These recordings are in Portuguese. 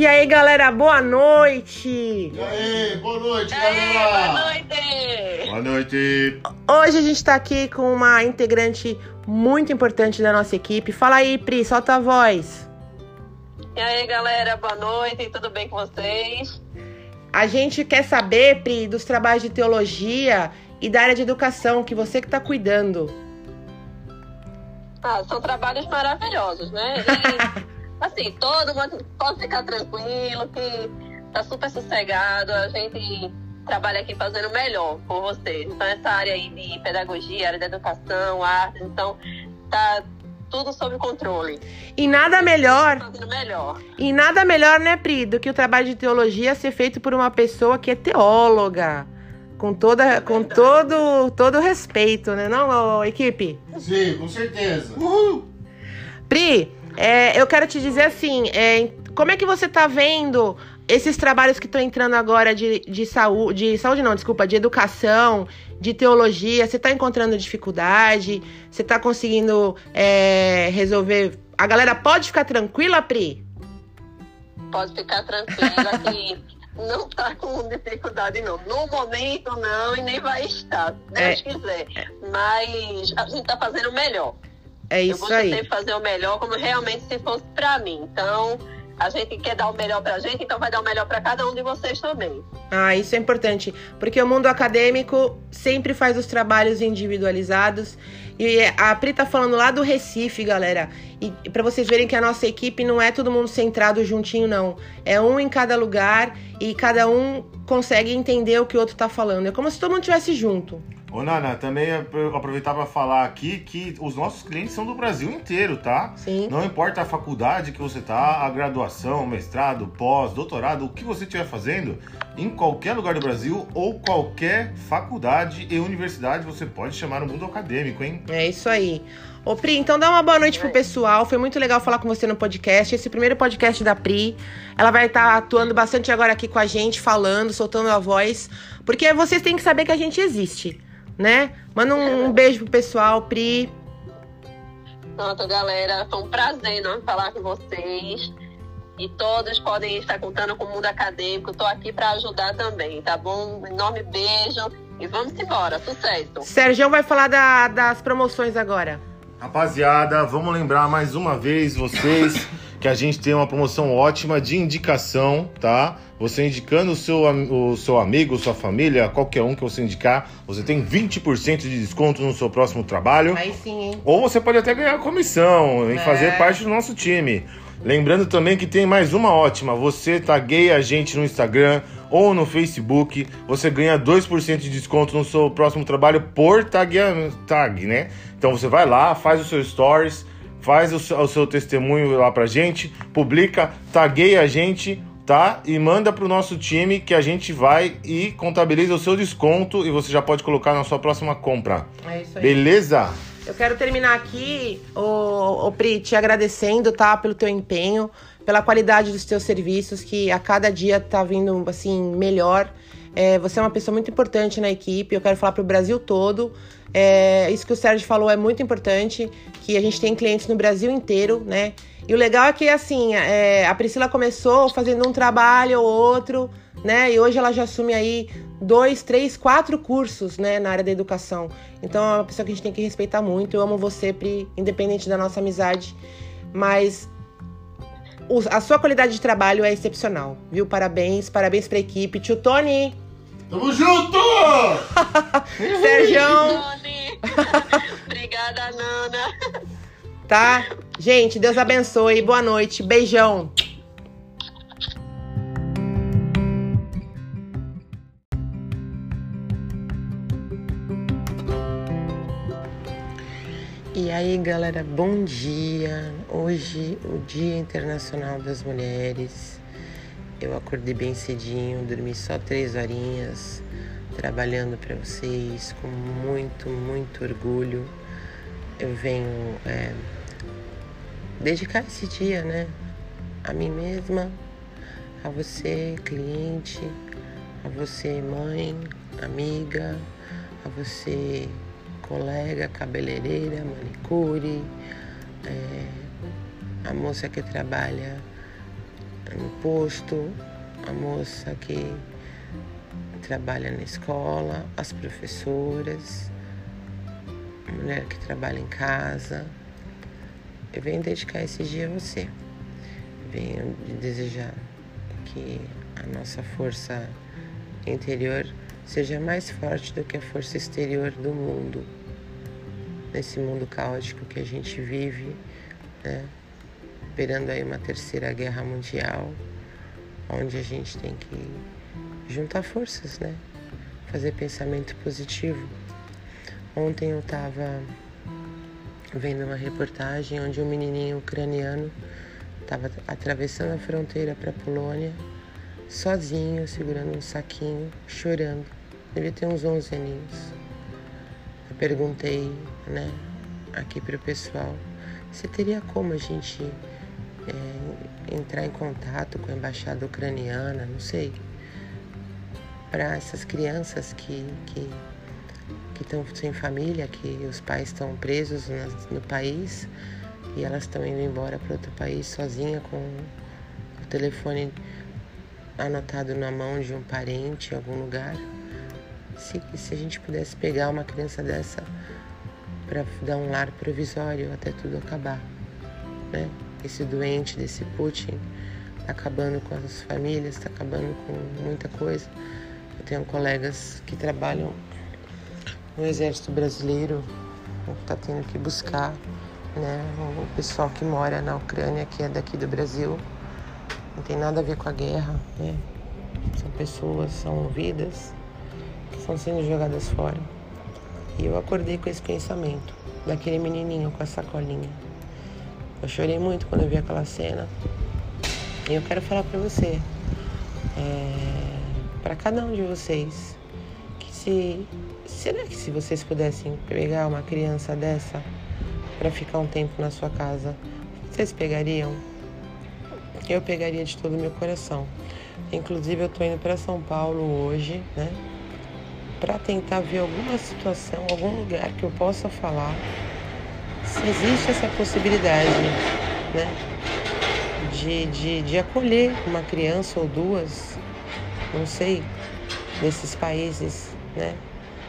E aí, galera, boa noite! E aí, boa noite, E aí, galera! boa noite! Boa noite! Hoje a gente tá aqui com uma integrante muito importante da nossa equipe. Fala aí, Pri, solta a voz. E aí, galera, boa noite, tudo bem com vocês? A gente quer saber, Pri, dos trabalhos de teologia e da área de educação que você que tá cuidando. Ah, são trabalhos maravilhosos, né? E, assim, todo mundo pode ficar tranquilo, que tá super sossegado, a gente trabalha aqui fazendo o melhor por vocês. Então, essa área aí de pedagogia, área de educação, artes, então, tá tudo sob controle. E nada melhor, Fazendo melhor. e nada melhor, né, Pri, do que o trabalho de teologia ser feito por uma pessoa que é teóloga. Com, toda, com todo, todo respeito, né, não, equipe? Sim, com certeza. Uhul! Pri, é, eu quero te dizer assim, é, como é que você tá vendo esses trabalhos que estão entrando agora de, de saúde, de saúde não, desculpa, de educação, de teologia, você tá encontrando dificuldade? Você tá conseguindo é, resolver? A galera pode ficar tranquila, Pri? Pode ficar tranquila que não tá com dificuldade, não. No momento, não, e nem vai estar, se Deus É. quiser. Mas a gente tá fazendo o melhor. É Eu isso busco aí. sempre fazer o melhor como realmente se fosse pra mim. Então, a gente quer dar o melhor pra gente, então vai dar o melhor pra cada um de vocês também. Ah, isso é importante, porque o mundo acadêmico sempre faz os trabalhos individualizados. E a Pri tá falando lá do Recife, galera. E para vocês verem que a nossa equipe não é todo mundo centrado juntinho, não. É um em cada lugar e cada um consegue entender o que o outro tá falando. É como se todo mundo estivesse junto. Ô, Nana, também aproveitar para falar aqui que os nossos clientes são do Brasil inteiro, tá? Sim. Não importa a faculdade que você tá, a graduação, mestrado, pós, doutorado, o que você estiver fazendo, em qualquer lugar do Brasil ou qualquer faculdade e universidade, você pode chamar o mundo acadêmico, hein? É isso aí. Ô, Pri, então dá uma boa noite pro pessoal. Foi muito legal falar com você no podcast. Esse primeiro podcast da Pri. Ela vai estar atuando bastante agora aqui com a gente, falando, soltando a voz. Porque vocês têm que saber que a gente existe, né? Manda um, um beijo pro pessoal, Pri. Pronto, galera, foi um prazer não, falar com vocês. E todos podem estar contando com o mundo acadêmico. Estou aqui para ajudar também, tá bom? Um enorme beijo e vamos embora. Sucesso! Sérgio vai falar da- das promoções agora. Rapaziada, vamos lembrar mais uma vez vocês que a gente tem uma promoção ótima de indicação, tá? Você indicando o seu, o seu amigo, sua família, qualquer um que você indicar, você tem 20% de desconto no seu próximo trabalho. Aí sim, hein? Ou você pode até ganhar comissão em É. fazer parte do nosso time. Lembrando também que tem mais uma ótima. Você tagueia a gente no Instagram ou no Facebook. Você ganha 2% de desconto no seu próximo trabalho por taguea- tag, né? Então você vai lá, faz o seu stories, faz o seu, o seu testemunho lá pra gente, publica, tagueia a gente, tá? E manda pro nosso time que a gente vai e contabiliza o seu desconto e você já pode colocar na sua próxima compra. É isso aí. Beleza? Eu quero terminar aqui, ô, ô Pri, te agradecendo, tá? Pelo teu empenho, pela qualidade dos teus serviços, que a cada dia tá vindo, assim, melhor. É, você é uma pessoa muito importante na equipe, eu quero falar pro Brasil todo. É, isso que o Sérgio falou é muito importante, que a gente tem clientes no Brasil inteiro, né? E o legal é que, assim, é, a Priscila começou fazendo um trabalho ou outro, né? E hoje ela já assume aí dois, três, quatro cursos, né, na área da educação. Então é uma pessoa que a gente tem que respeitar muito. Eu amo você, Pri, independente da nossa amizade, mas o- a sua qualidade de trabalho é excepcional, viu? Parabéns, parabéns pra equipe. Tio Tony, Tamo junto! Sérgio! Obrigada, Nana! tá? Gente, Deus abençoe. Boa noite. Beijão. E aí, galera, bom dia. Hoje, o Dia Internacional das Mulheres. Eu acordei bem cedinho, dormi só três horinhas, trabalhando para vocês com muito, muito orgulho. Eu venho é, dedicar esse dia, né? A mim mesma, a você, cliente, a você, mãe, amiga, a você, colega, cabeleireira, manicure, é, a moça que trabalha no posto, a moça que trabalha na escola, as professoras, a mulher que trabalha em casa. Eu venho dedicar esse dia a você. Venho desejar que a nossa força interior seja mais forte do que a força exterior do mundo. Nesse mundo caótico que a gente vive, né? Esperando aí uma terceira guerra mundial, onde a gente tem que juntar forças, né? Fazer pensamento positivo. Ontem eu estava vendo uma reportagem onde um menininho ucraniano estava atravessando a fronteira para a Polônia, sozinho, segurando um saquinho, chorando. Devia ter uns 11 aninhos. Eu perguntei, né, aqui para o pessoal, se teria como a gente é, entrar em contato com a embaixada ucraniana, não sei, para essas crianças que que que estão sem família, que os pais estão presos no, no país e elas estão indo embora para outro país sozinha com o telefone anotado na mão de um parente em algum lugar. Se, se a gente pudesse pegar uma criança dessa para dar um lar provisório até tudo acabar, né? Esse doente desse Putin tá acabando com as famílias, está acabando com muita coisa. Eu tenho colegas que trabalham no exército brasileiro, está tendo que buscar né, o pessoal que mora na Ucrânia, que é daqui do Brasil. Não tem nada a ver com a guerra, né? São pessoas, são vidas que estão sendo jogadas fora. E eu acordei com esse pensamento daquele menininho com a sacolinha. Eu chorei muito quando eu vi aquela cena. E eu quero falar para você, é, para cada um de vocês, que se será que se vocês pudessem pegar uma criança dessa para ficar um tempo na sua casa, vocês pegariam? Eu pegaria de todo o meu coração. Inclusive eu tô indo para São Paulo hoje, né? para tentar ver alguma situação, algum lugar que eu possa falar existe essa possibilidade, né? De, de, de acolher uma criança ou duas, não sei, nesses países, né?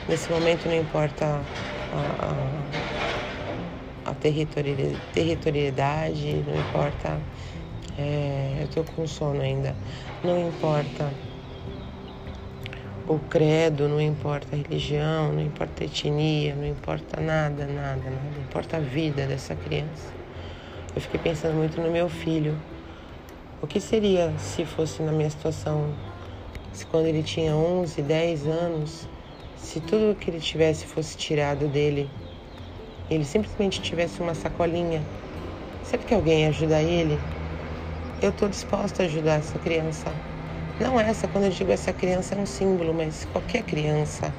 Nesse momento não importa a, a, a territorialidade, não importa. É, eu tô com sono ainda. Não importa o credo, não importa a religião, não importa a etnia, não importa nada, nada, nada. Importa a vida dessa criança. Eu fiquei pensando muito no meu filho. O que seria se fosse na minha situação, se quando ele tinha 11, 10 anos, se tudo que ele tivesse fosse tirado dele, ele simplesmente tivesse uma sacolinha, será que alguém ia ajudar ele? Eu estou disposta a ajudar essa criança. Não essa, quando eu digo essa criança é um símbolo, mas qualquer criança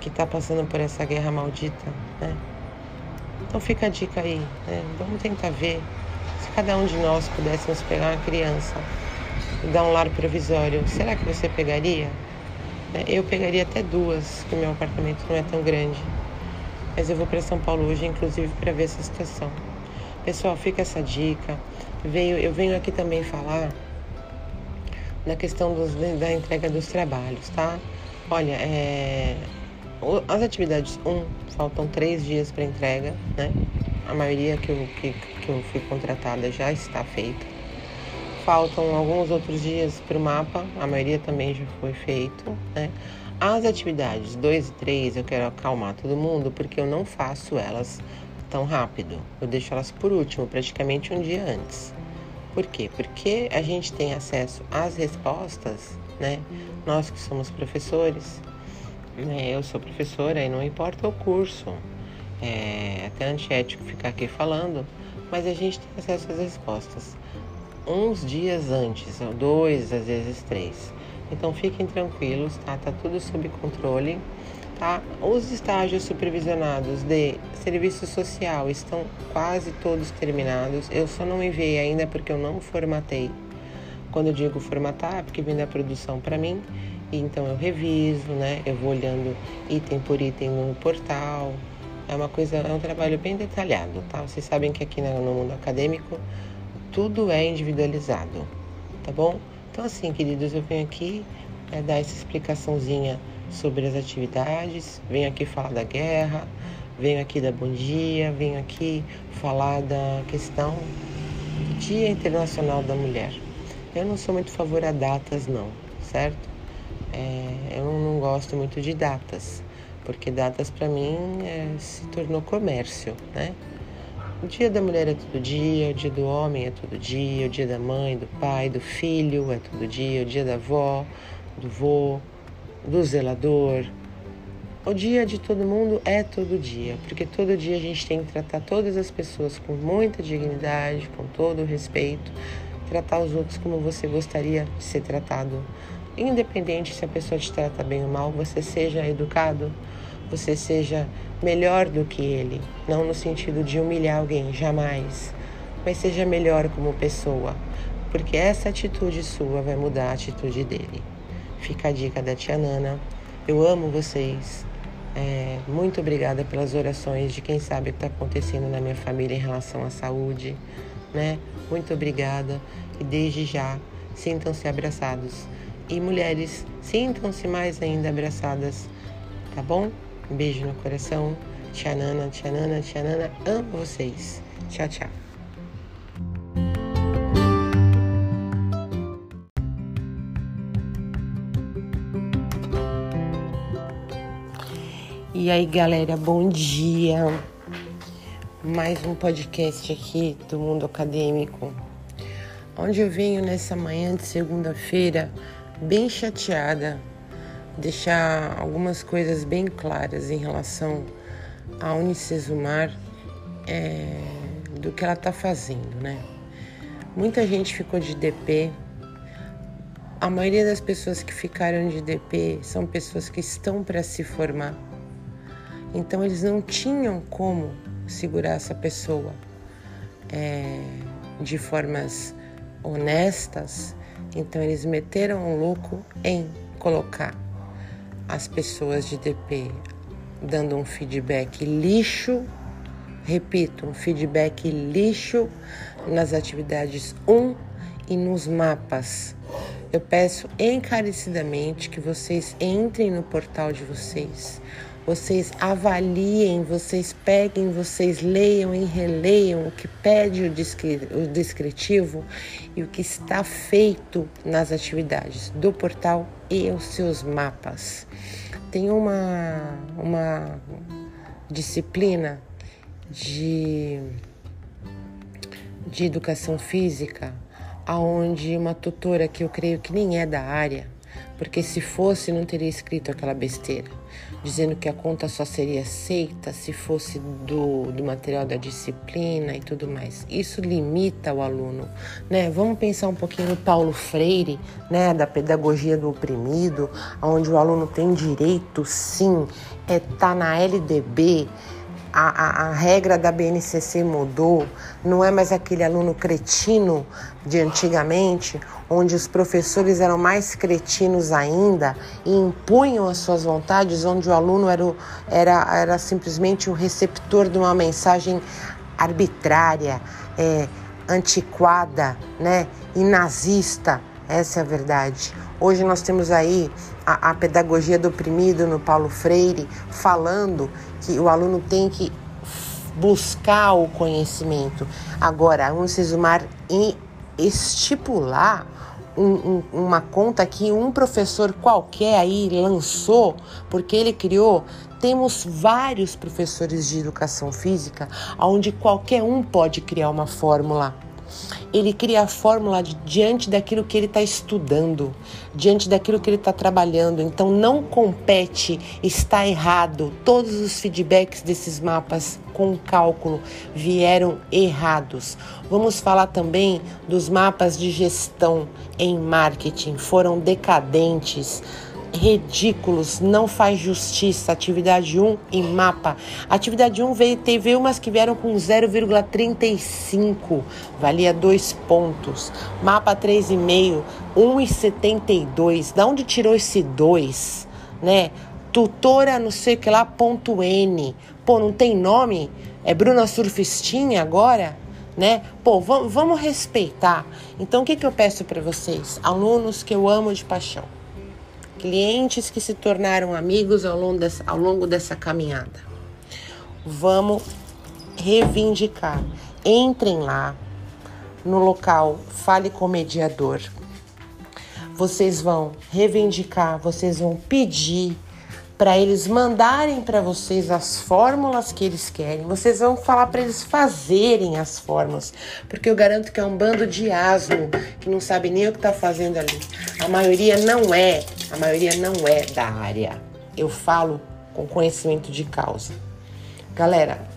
que está passando por essa guerra maldita, né? Então fica a dica aí, né? Vamos tentar ver se cada um de nós pudéssemos pegar uma criança e dar um lar provisório. Será que você pegaria? Né? Eu pegaria até duas, porque meu apartamento não é tão grande. Mas eu vou para São Paulo hoje, inclusive, para ver essa situação. Pessoal, fica essa dica. Veio, eu venho aqui também falar na questão dos, da entrega dos trabalhos, tá? Olha, é, as atividades 1, um, faltam três dias para entrega, né? A maioria que eu, que, que eu fui contratada já está feita. Faltam alguns outros dias para o mapa, a maioria também já foi feito, né? As atividades 2 e 3 eu quero acalmar todo mundo porque eu não faço elas tão rápido. Eu deixo elas por último, praticamente um dia antes. Por quê? Porque a gente tem acesso às respostas, né? Nós que somos professores, né? eu sou professora e não importa o curso, é até antiético ficar aqui falando, mas a gente tem acesso às respostas uns dias antes, dois, às vezes três. Então fiquem tranquilos, tá? Tá tudo sob controle. Tá? Os estágios supervisionados de serviço social estão quase todos terminados. Eu só não enviei ainda porque eu não formatei. Quando eu digo formatar, é porque vem da produção para mim. Então eu reviso, né? Eu vou olhando item por item no portal. É uma coisa, é um trabalho bem detalhado, tá? Vocês sabem que aqui no mundo acadêmico tudo é individualizado. tá bom? Então, assim, queridos, eu venho aqui é, dar essa explicaçãozinha sobre as atividades, venho aqui falar da guerra, venho aqui dar bom dia, venho aqui falar da questão do Dia Internacional da Mulher. Eu não sou muito favor a datas, não, certo? É, eu não gosto muito de datas, porque datas para mim é, se tornou comércio, né? O dia da mulher é todo dia, o dia do homem é todo dia, o dia da mãe, do pai, do filho é todo dia, o dia da avó, do vô, do zelador. O dia de todo mundo é todo dia, porque todo dia a gente tem que tratar todas as pessoas com muita dignidade, com todo o respeito, tratar os outros como você gostaria de ser tratado. Independente se a pessoa te trata bem ou mal, você seja educado, você seja melhor do que ele, não no sentido de humilhar alguém, jamais, mas seja melhor como pessoa, porque essa atitude sua vai mudar a atitude dele. Fica a dica da tia Nana. Eu amo vocês. É, muito obrigada pelas orações de quem sabe o que está acontecendo na minha família em relação à saúde, né? Muito obrigada e desde já sintam-se abraçados. E mulheres, sintam-se mais ainda abraçadas, tá bom? Um beijo no coração. Tia Nana, tia Nana, tia Nana, amo vocês. Tchau, tchau. E aí, galera, bom dia. Mais um podcast aqui do mundo acadêmico, onde eu venho nessa manhã de segunda-feira bem chateada, deixar algumas coisas bem claras em relação a Unicesumar é, do que ela está fazendo, né? Muita gente ficou de DP. A maioria das pessoas que ficaram de DP são pessoas que estão para se formar então eles não tinham como segurar essa pessoa é, de formas honestas. Então eles meteram o louco em colocar as pessoas de DP dando um feedback lixo, repito, um feedback lixo nas atividades 1 e nos mapas. Eu peço encarecidamente que vocês entrem no portal de vocês vocês avaliem, vocês peguem, vocês leiam e releiam o que pede o descritivo e o que está feito nas atividades do portal e os seus mapas. Tem uma, uma disciplina de, de educação física aonde uma tutora que eu creio que nem é da área, porque se fosse não teria escrito aquela besteira dizendo que a conta só seria aceita se fosse do, do material da disciplina e tudo mais. Isso limita o aluno, né? Vamos pensar um pouquinho no Paulo Freire, né, da pedagogia do oprimido, onde o aluno tem direito, sim, é tá na LDB, a, a, a, regra da BNCC mudou, não é mais aquele aluno cretino de antigamente, onde os professores eram mais cretinos ainda e impunham as suas vontades, onde o aluno era, o, era, era simplesmente o receptor de uma mensagem arbitrária, é, antiquada né, e nazista. Essa é a verdade. Hoje nós temos aí a, a pedagogia do oprimido no Paulo Freire falando que o aluno tem que buscar o conhecimento. Agora, um Sesumar estipular um, um, uma conta que um professor qualquer aí lançou, porque ele criou. Temos vários professores de educação física onde qualquer um pode criar uma fórmula ele cria a fórmula diante daquilo que ele está estudando, diante daquilo que ele está trabalhando. Então não compete, está errado. Todos os feedbacks desses mapas com cálculo vieram errados. Vamos falar também dos mapas de gestão em marketing, foram decadentes ridículos, não faz justiça. Atividade 1 em mapa. Atividade 1 veio, teve umas que vieram com 0,35, valia dois pontos. Mapa 3,5, 1,72. Da onde tirou esse 2, né? Tutora não sei o que lá, ponto N. Pô, não tem nome? É Bruna Surfistinha agora? né? Pô, vamos respeitar. Então, o que, que eu peço para vocês, alunos que eu amo de paixão, clientes que se tornaram amigos ao longo dessa, ao longo dessa caminhada, vamos reivindicar. Entrem lá no local, fale com o mediador. Vocês vão reivindicar, vocês vão pedir para eles mandarem para vocês as fórmulas que eles querem. Vocês vão falar para eles fazerem as fórmulas, porque eu garanto que é um bando de asno que não sabe nem o que está fazendo ali. A maioria não é, a maioria não é da área. Eu falo com conhecimento de causa. Galera,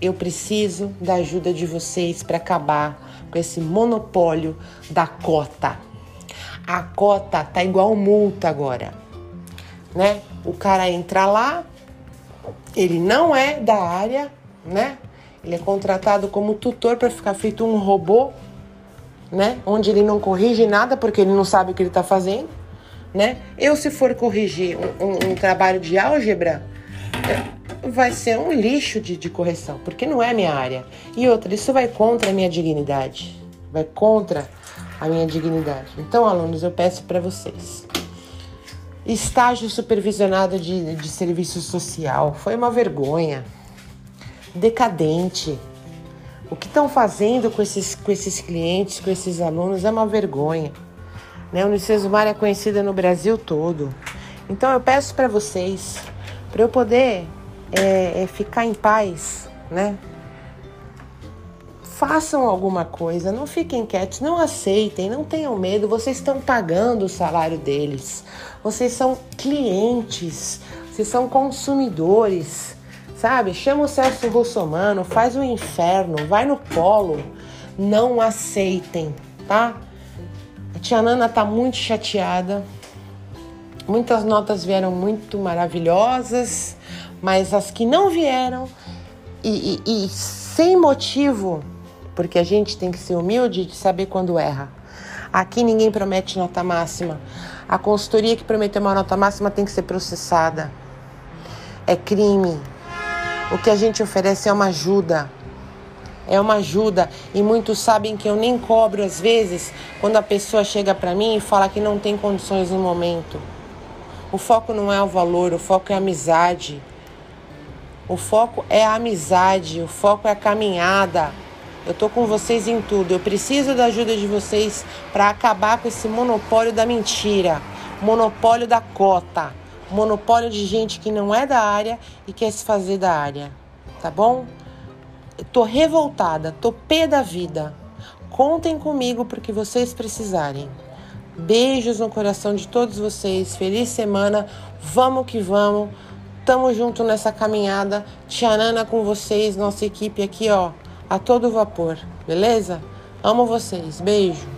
eu preciso da ajuda de vocês para acabar com esse monopólio da cota. A cota tá igual multa agora, né? O cara entra lá, ele não é da área, né? Ele é contratado como tutor para ficar feito um robô, né? Onde ele não corrige nada porque ele não sabe o que ele está fazendo, né? Eu, se for corrigir um, um, um trabalho de álgebra, vai ser um lixo de, de correção, porque não é minha área. E outra, isso vai contra a minha dignidade, vai contra a minha dignidade. Então, alunos, eu peço para vocês Estágio supervisionado de, de serviço social. Foi uma vergonha. Decadente. O que estão fazendo com esses, com esses clientes, com esses alunos, é uma vergonha. Né? A Unicesumar é conhecida no Brasil todo. Então eu peço para vocês, para eu poder é, é, ficar em paz, né? Façam alguma coisa, não fiquem quietos, não aceitem, não tenham medo, vocês estão pagando o salário deles, vocês são clientes, vocês são consumidores, sabe? Chama o Celso Russomano, faz o inferno, vai no polo, não aceitem, tá? A tia Nana tá muito chateada, muitas notas vieram muito maravilhosas, mas as que não vieram e, e, e sem motivo porque a gente tem que ser humilde de saber quando erra. Aqui ninguém promete nota máxima. A consultoria que prometeu uma nota máxima tem que ser processada. É crime. O que a gente oferece é uma ajuda. É uma ajuda e muitos sabem que eu nem cobro às vezes quando a pessoa chega para mim e fala que não tem condições no momento. O foco não é o valor, o foco é a amizade. O foco é a amizade, o foco é a caminhada. Eu tô com vocês em tudo. Eu preciso da ajuda de vocês para acabar com esse monopólio da mentira, monopólio da cota, monopólio de gente que não é da área e quer se fazer da área. Tá bom? Eu tô revoltada, tô pé da vida. Contem comigo porque vocês precisarem. Beijos no coração de todos vocês. Feliz semana. Vamos que vamos. Tamo junto nessa caminhada. Tia Nana com vocês, nossa equipe aqui, ó a todo vapor, beleza? Amo vocês, beijo.